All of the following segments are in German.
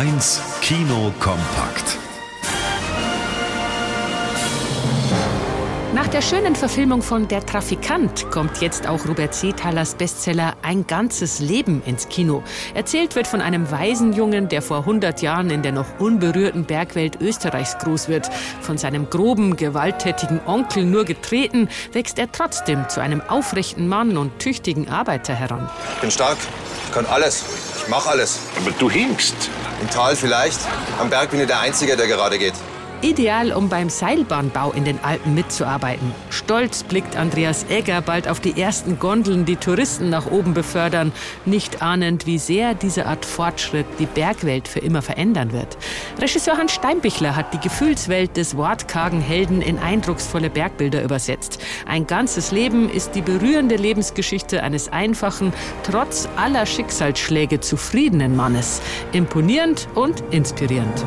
1 Kino kompakt. Nach der schönen Verfilmung von Der Trafikant kommt jetzt auch Robert Seethalers Bestseller Ein ganzes Leben ins Kino. Erzählt wird von einem Waisenjungen, der vor 100 Jahren in der noch unberührten Bergwelt Österreichs groß wird. Von seinem groben, gewalttätigen Onkel nur getreten, wächst er trotzdem zu einem aufrechten Mann und tüchtigen Arbeiter heran. Ich bin stark, ich kann alles, ich mach alles. Aber du hinkst. Im Tal vielleicht, am Berg bin ich der Einzige, der gerade geht. Ideal, um beim Seilbahnbau in den Alpen mitzuarbeiten. Stolz blickt Andreas Egger bald auf die ersten Gondeln, die Touristen nach oben befördern, nicht ahnend, wie sehr diese Art Fortschritt die Bergwelt für immer verändern wird. Regisseur Hans Steinbichler hat die Gefühlswelt des wortkargen Helden in eindrucksvolle Bergbilder übersetzt. Ein ganzes Leben ist die berührende Lebensgeschichte eines einfachen, trotz aller Schicksalsschläge zufriedenen Mannes. Imponierend und inspirierend.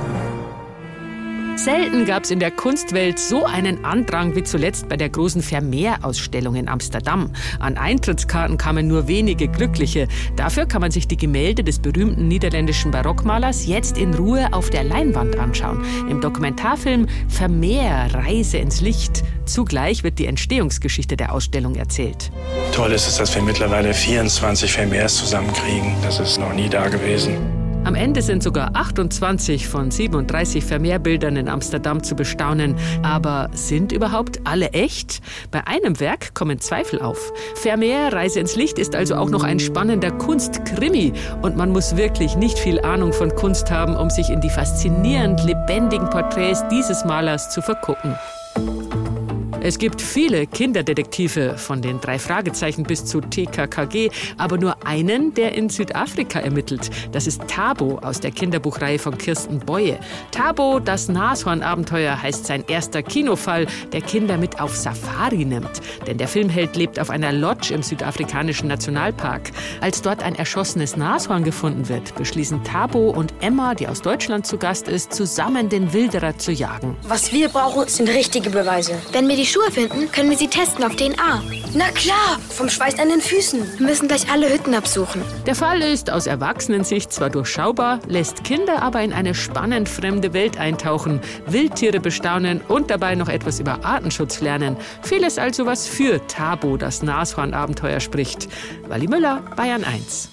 Selten gab es in der Kunstwelt so einen Andrang wie zuletzt bei der großen Vermeer-Ausstellung in Amsterdam. An Eintrittskarten kamen nur wenige Glückliche. Dafür kann man sich die Gemälde des berühmten niederländischen Barockmalers jetzt in Ruhe auf der Leinwand anschauen. Im Dokumentarfilm Vermeer, Reise ins Licht. Zugleich wird die Entstehungsgeschichte der Ausstellung erzählt. Toll ist es, dass wir mittlerweile 24 Vermeers zusammenkriegen. Das ist noch nie da gewesen. Am Ende sind sogar 28 von 37 Vermeerbildern in Amsterdam zu bestaunen. Aber sind überhaupt alle echt? Bei einem Werk kommen Zweifel auf. Vermeer Reise ins Licht ist also auch noch ein spannender Kunstkrimi. Und man muss wirklich nicht viel Ahnung von Kunst haben, um sich in die faszinierend lebendigen Porträts dieses Malers zu vergucken. Es gibt viele Kinderdetektive, von den drei Fragezeichen bis zu TKKG, aber nur einen, der in Südafrika ermittelt. Das ist Tabo aus der Kinderbuchreihe von Kirsten Boye. Tabo, das Nashornabenteuer, heißt sein erster Kinofall, der Kinder mit auf Safari nimmt. Denn der Filmheld lebt auf einer Lodge im südafrikanischen Nationalpark. Als dort ein erschossenes Nashorn gefunden wird, beschließen Tabo und Emma, die aus Deutschland zu Gast ist, zusammen den Wilderer zu jagen. Was wir brauchen, sind richtige Beweise. Wenn wir die Schuhe finden, können wir sie testen auf DNA. Na klar, vom Schweiß an den Füßen. Wir müssen gleich alle Hütten absuchen. Der Fall ist aus Erwachsenensicht zwar durchschaubar, lässt Kinder aber in eine spannend fremde Welt eintauchen, Wildtiere bestaunen und dabei noch etwas über Artenschutz lernen. Vieles also, was für Tabo, das Nashornabenteuer spricht. Wally Müller, Bayern 1.